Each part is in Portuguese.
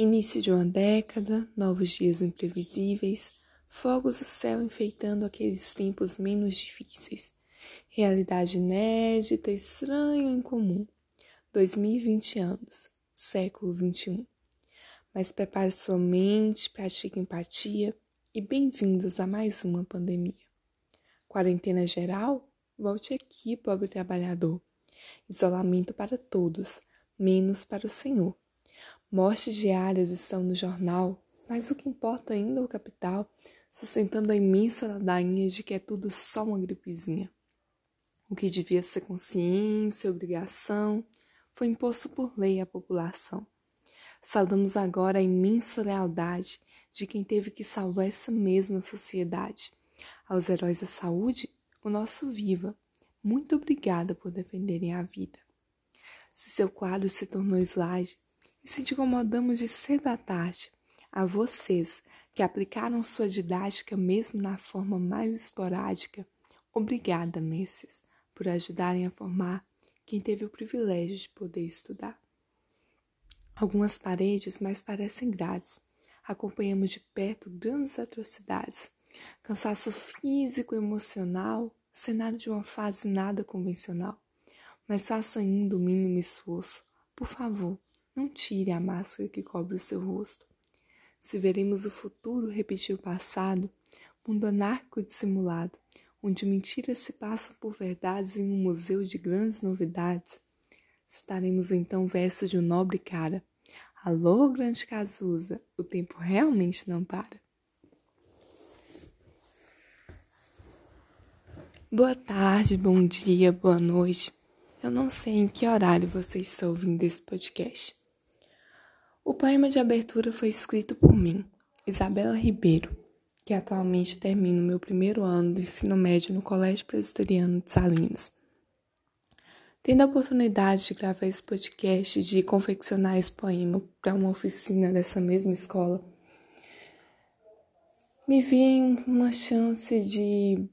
Início de uma década, novos dias imprevisíveis, fogos do céu enfeitando aqueles tempos menos difíceis. Realidade inédita, estranho e incomum. 2020 anos, século 21. Mas prepare sua mente, pratique empatia e bem-vindos a mais uma pandemia. Quarentena geral? Volte aqui, pobre trabalhador. Isolamento para todos, menos para o Senhor. Mortes diárias estão no jornal, mas o que importa ainda é o capital, sustentando a imensa ladainha de que é tudo só uma gripezinha. O que devia ser consciência, obrigação, foi imposto por lei à população. Saudamos agora a imensa lealdade de quem teve que salvar essa mesma sociedade. Aos heróis da saúde, o nosso viva. Muito obrigada por defenderem a vida. Se seu quadro se tornou slide, se incomodamos de cedo à tarde, a vocês que aplicaram sua didática mesmo na forma mais esporádica, obrigada, mestres, por ajudarem a formar quem teve o privilégio de poder estudar. Algumas paredes mais parecem grades. Acompanhamos de perto grandes atrocidades, cansaço físico e emocional, cenário de uma fase nada convencional. Mas faça ainda o mínimo esforço, por favor, não tire a máscara que cobre o seu rosto. Se veremos o futuro repetir o passado, mundo anarco dissimulado, onde mentiras se passam por verdades em um museu de grandes novidades, citaremos então verso de um nobre cara. Alô, grande Cazuza, o tempo realmente não para. Boa tarde, bom dia, boa noite. Eu não sei em que horário você está ouvindo esse podcast. O poema de abertura foi escrito por mim, Isabela Ribeiro, que atualmente termino meu primeiro ano do ensino médio no Colégio Presbiteriano de Salinas. Tendo a oportunidade de gravar esse podcast e de confeccionar esse poema para uma oficina dessa mesma escola, me vi em uma chance de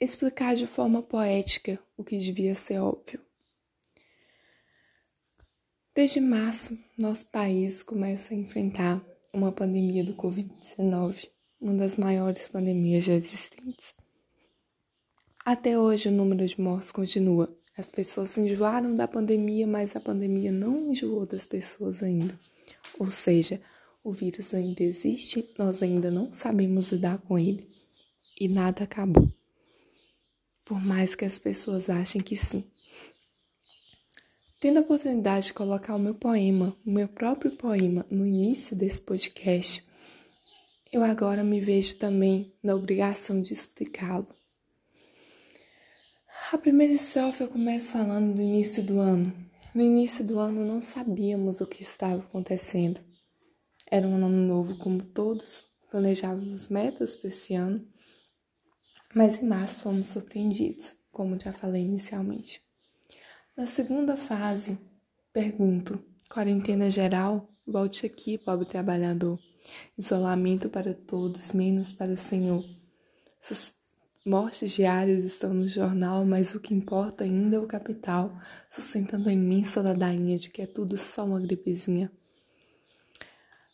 explicar de forma poética o que devia ser óbvio. Desde março, nosso país começa a enfrentar uma pandemia do Covid-19, uma das maiores pandemias já existentes. Até hoje, o número de mortes continua. As pessoas enjoaram da pandemia, mas a pandemia não enjoou das pessoas ainda. Ou seja, o vírus ainda existe, nós ainda não sabemos lidar com ele e nada acabou. Por mais que as pessoas achem que sim. Tendo a oportunidade de colocar o meu poema, o meu próprio poema, no início desse podcast, eu agora me vejo também na obrigação de explicá-lo. A primeira estrofe eu começo falando do início do ano. No início do ano não sabíamos o que estava acontecendo. Era um ano novo como todos, planejávamos metas para esse ano, mas em março fomos surpreendidos, como já falei inicialmente. Na segunda fase, pergunto: quarentena geral? Volte aqui, pobre trabalhador. Isolamento para todos, menos para o Senhor. Mortes diárias estão no jornal, mas o que importa ainda é o capital, sustentando a imensa ladainha de que é tudo só uma gripezinha.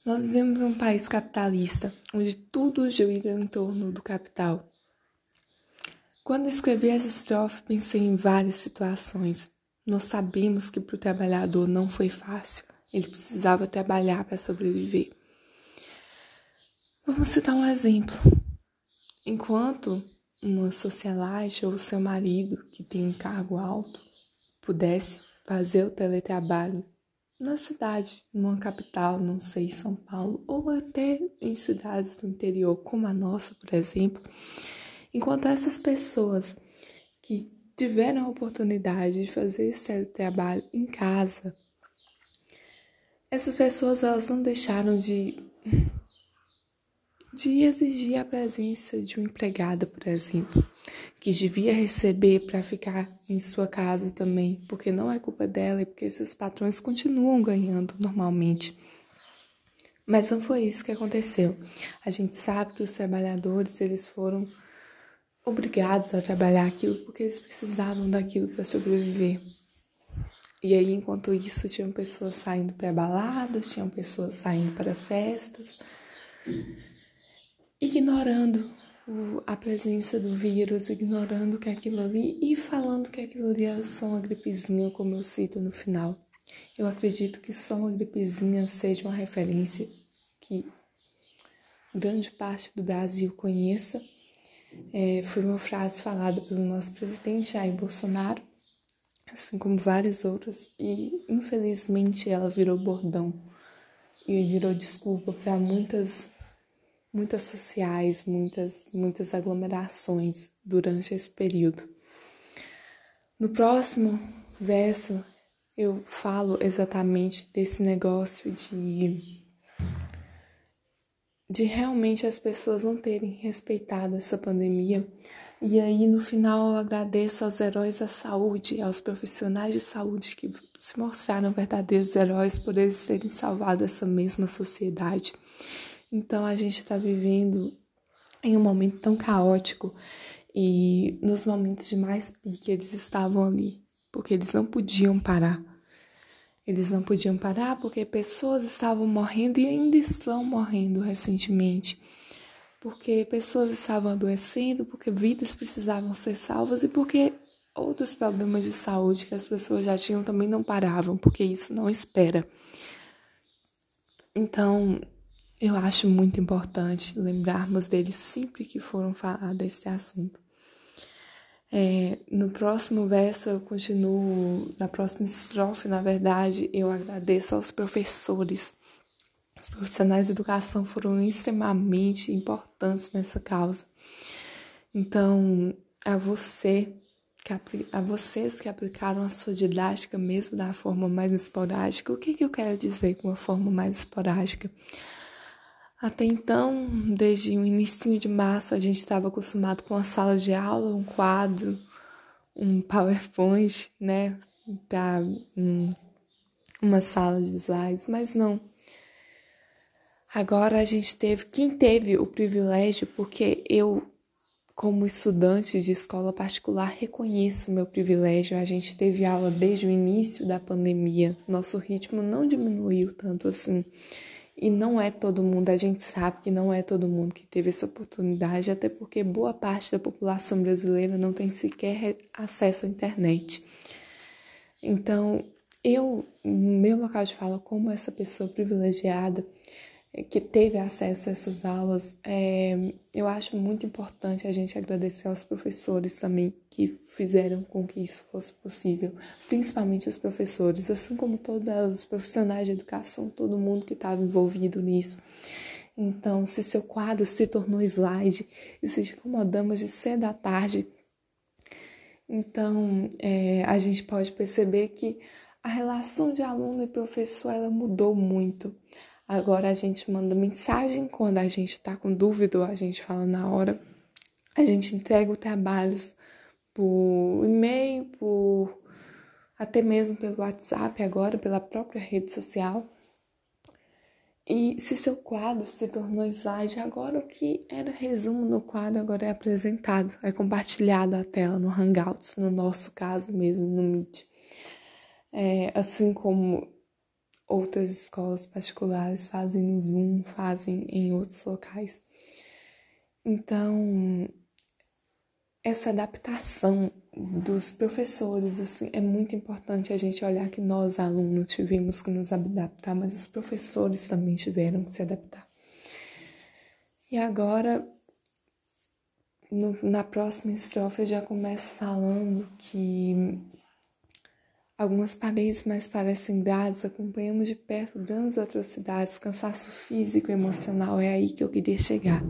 Nós vivemos em um país capitalista, onde tudo gira em torno do capital. Quando escrevi essa estrofe, pensei em várias situações. Nós sabemos que para o trabalhador não foi fácil. Ele precisava trabalhar para sobreviver. Vamos citar um exemplo. Enquanto uma socialite ou seu marido, que tem um cargo alto, pudesse fazer o teletrabalho na cidade, numa capital, não sei, São Paulo, ou até em cidades do interior, como a nossa, por exemplo, enquanto essas pessoas que tiveram a oportunidade de fazer esse trabalho em casa, essas pessoas elas não deixaram de de exigir a presença de uma empregada, por exemplo, que devia receber para ficar em sua casa também, porque não é culpa dela e porque seus patrões continuam ganhando normalmente. Mas não foi isso que aconteceu. A gente sabe que os trabalhadores eles foram obrigados a trabalhar aquilo porque eles precisavam daquilo para sobreviver. E aí, enquanto isso, tinham pessoas saindo para baladas, tinham pessoas saindo para festas, ignorando a presença do vírus, ignorando que aquilo ali e falando que aquilo ali é só uma gripezinha, como eu cito no final. Eu acredito que só uma gripezinha seja uma referência que grande parte do Brasil conheça. É, foi uma frase falada pelo nosso presidente Jair Bolsonaro, assim como várias outras, e infelizmente ela virou bordão e virou desculpa para muitas muitas sociais, muitas, muitas aglomerações durante esse período. No próximo verso, eu falo exatamente desse negócio de de realmente as pessoas não terem respeitado essa pandemia. E aí, no final, eu agradeço aos heróis da saúde, aos profissionais de saúde que se mostraram verdadeiros heróis por eles terem salvado essa mesma sociedade. Então a gente está vivendo em um momento tão caótico e nos momentos de mais pique eles estavam ali, porque eles não podiam parar. Eles não podiam parar porque pessoas estavam morrendo e ainda estão morrendo recentemente. Porque pessoas estavam adoecendo, porque vidas precisavam ser salvas e porque outros problemas de saúde que as pessoas já tinham também não paravam, porque isso não espera. Então, eu acho muito importante lembrarmos deles sempre que foram falar desse assunto. É, no próximo verso eu continuo, na próxima estrofe, na verdade, eu agradeço aos professores. Os profissionais de educação foram extremamente importantes nessa causa. Então, a você, que, a vocês que aplicaram a sua didática mesmo da forma mais esporádica, o que, que eu quero dizer com a forma mais esporádica? Até então, desde o início de março, a gente estava acostumado com a sala de aula, um quadro, um PowerPoint, né? Para um, uma sala de slides, mas não. Agora a gente teve, quem teve o privilégio, porque eu, como estudante de escola particular, reconheço o meu privilégio. A gente teve aula desde o início da pandemia, nosso ritmo não diminuiu tanto assim. E não é todo mundo, a gente sabe que não é todo mundo que teve essa oportunidade, até porque boa parte da população brasileira não tem sequer acesso à internet. Então, eu, no meu local de fala, como essa pessoa privilegiada, que teve acesso a essas aulas, é, eu acho muito importante a gente agradecer aos professores também que fizeram com que isso fosse possível, principalmente os professores, assim como todos os profissionais de educação, todo mundo que estava envolvido nisso. Então, se seu quadro se tornou slide e se incomodamos de cedo à tarde, então é, a gente pode perceber que a relação de aluno e professor ela mudou muito. Agora a gente manda mensagem quando a gente está com dúvida a gente fala na hora. A gente entrega os trabalhos por e-mail, por até mesmo pelo WhatsApp agora, pela própria rede social. E se seu quadro se tornou slide, agora o que era resumo no quadro agora é apresentado, é compartilhado a tela no Hangouts, no nosso caso mesmo, no Meet. É, assim como outras escolas particulares fazem no Zoom, fazem em outros locais. Então, essa adaptação dos professores, assim, é muito importante a gente olhar que nós, alunos, tivemos que nos adaptar, mas os professores também tiveram que se adaptar. E agora, no, na próxima estrofe, eu já começo falando que Algumas paredes mais parecem grades, acompanhamos de perto grandes atrocidades, cansaço físico e emocional. É aí que eu queria chegar.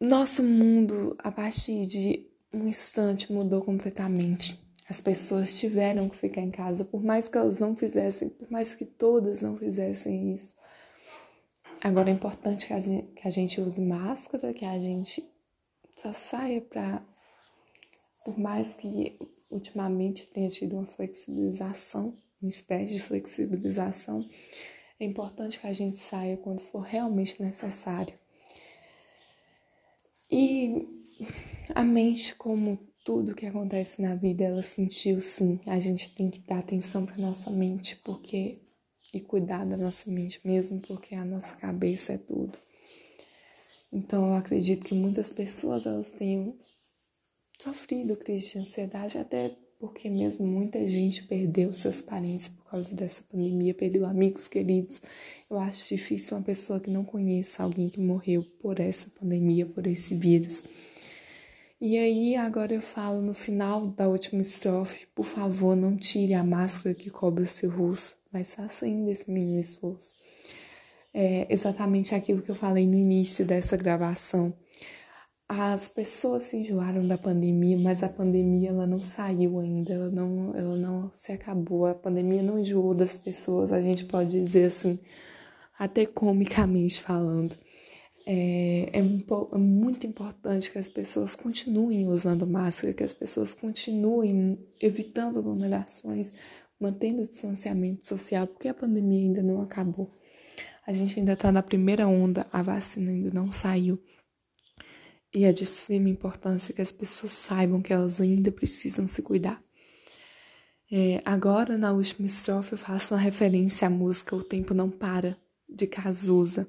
Nosso mundo, a partir de um instante, mudou completamente. As pessoas tiveram que ficar em casa, por mais que elas não fizessem, por mais que todas não fizessem isso. Agora é importante que a gente, use máscara, que a gente só saia para. Por mais que ultimamente tenha tido uma flexibilização, uma espécie de flexibilização, é importante que a gente saia quando for realmente necessário. E a mente, como tudo que acontece na vida, ela sentiu sim. A gente tem que dar atenção para nossa mente, porque e cuidar da nossa mente mesmo, porque a nossa cabeça é tudo. Então, eu acredito que muitas pessoas elas tenham sofrido crise de ansiedade, até porque mesmo muita gente perdeu seus parentes por causa dessa pandemia, perdeu amigos queridos. Eu acho difícil uma pessoa que não conheça alguém que morreu por essa pandemia, por esse vírus. E aí, agora eu falo no final da última estrofe: por favor, não tire a máscara que cobre o seu rosto, mas faça ainda esse mínimo esforço. É exatamente aquilo que eu falei no início dessa gravação. As pessoas se enjoaram da pandemia, mas a pandemia ela não saiu ainda, ela não, ela não se acabou. A pandemia não enjoou das pessoas, a gente pode dizer assim, até comicamente falando. É, é, é, muito importante que as pessoas continuem usando máscara, que as pessoas continuem evitando aglomerações, mantendo o distanciamento social, porque a pandemia ainda não acabou. A gente ainda está na primeira onda, a vacina ainda não saiu. E é de extrema importância que as pessoas saibam que elas ainda precisam se cuidar. É, agora, na última estrofe, eu faço uma referência à música O Tempo Não Para, de Cazuza.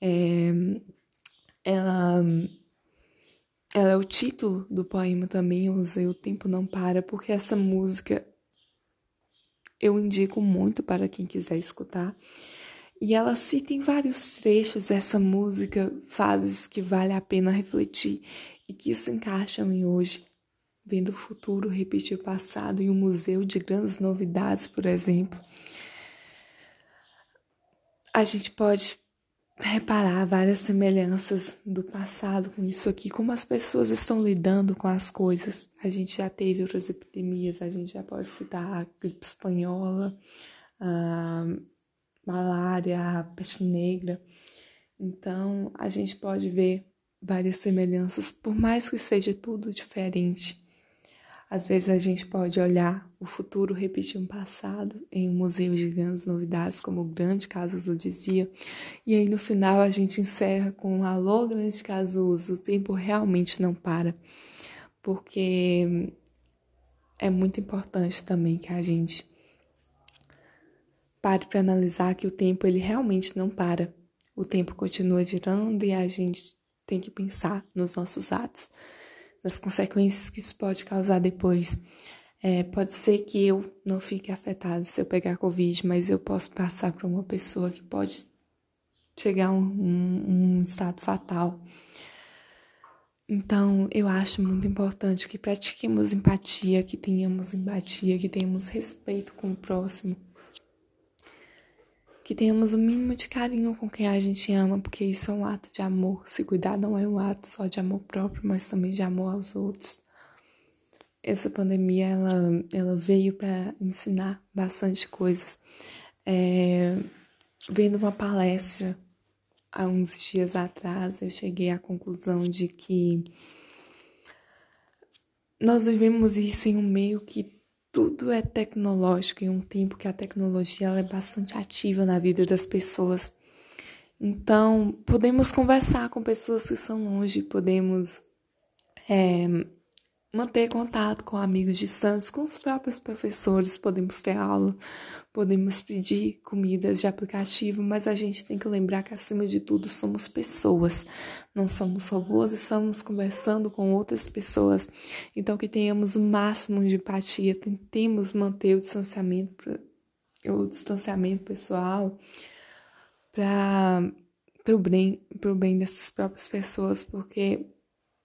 É, ela, ela é o título do poema também, eu usei O Tempo Não Para, porque essa música eu indico muito para quem quiser escutar. E ela cita em vários trechos essa música, fases que vale a pena refletir e que se encaixam em hoje, vendo o futuro repetir o passado em um museu de grandes novidades, por exemplo. A gente pode reparar várias semelhanças do passado com isso aqui, como as pessoas estão lidando com as coisas. A gente já teve outras epidemias, a gente já pode citar a gripe espanhola, a malária, peste negra. Então, a gente pode ver várias semelhanças, por mais que seja tudo diferente. Às vezes a gente pode olhar o futuro repetir um passado em um museu de grandes novidades, como o Grande Casuso dizia, e aí no final a gente encerra com Alô Grande Casuso, o tempo realmente não para, porque é muito importante também que a gente pare para analisar que o tempo ele realmente não para. O tempo continua girando e a gente tem que pensar nos nossos atos das consequências que isso pode causar depois. É, pode ser que eu não fique afetado se eu pegar Covid, mas eu posso passar para uma pessoa que pode chegar a um, um, um estado fatal. Então, eu acho muito importante que pratiquemos empatia, que tenhamos empatia, que tenhamos respeito com o próximo que tenhamos o mínimo de carinho com quem a gente ama, porque isso é um ato de amor. Se cuidar não é um ato só de amor próprio, mas também de amor aos outros. Essa pandemia ela, ela veio para ensinar bastante coisas. É, vendo uma palestra há uns dias atrás, eu cheguei à conclusão de que nós vivemos isso em um meio que tudo é tecnológico em um tempo que a tecnologia é bastante ativa na vida das pessoas. Então, podemos conversar com pessoas que são longe, podemos é, manter contato com amigos distantes, com os próprios professores, podemos ter aula, podemos pedir comidas de aplicativo, mas a gente tem que lembrar que acima de tudo somos pessoas, não somos robôs, estamos conversando com outras pessoas. Então que tenhamos o máximo de empatia, tentemos manter o distanciamento o distanciamento pessoal para o bem, bem dessas próprias pessoas, porque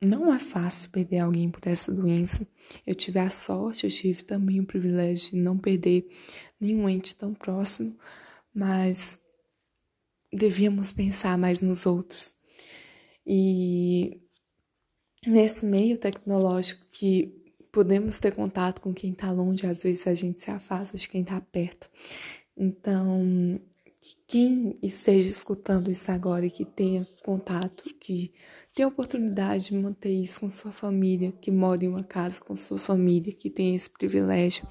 não é fácil perder alguém por essa doença. Eu tive a sorte, eu tive também o privilégio de não perder nenhum ente tão próximo, mas devíamos pensar mais nos outros. E nesse meio tecnológico que podemos ter contato com quem está longe, às vezes a gente se afasta de quem está perto. Então, quem esteja escutando isso agora e que tenha contato, que tenha oportunidade de manter isso com sua família, que mora em uma casa com sua família, que tem esse privilégio,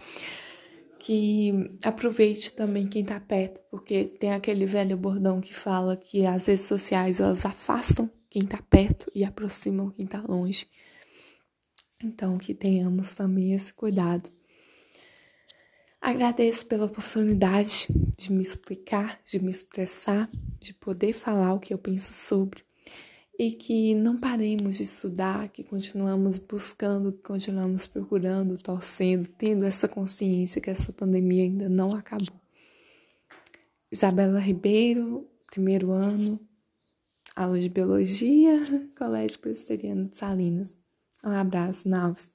que aproveite também quem está perto, porque tem aquele velho bordão que fala que as redes sociais elas afastam quem está perto e aproximam quem está longe. Então, que tenhamos também esse cuidado. Agradeço pela oportunidade de me explicar, de me expressar, de poder falar o que eu penso sobre e que não paremos de estudar, que continuamos buscando, que continuamos procurando, torcendo, tendo essa consciência que essa pandemia ainda não acabou. Isabela Ribeiro, primeiro ano, aula de Biologia, Colégio Presbiteriano de Salinas. Um abraço, Naves.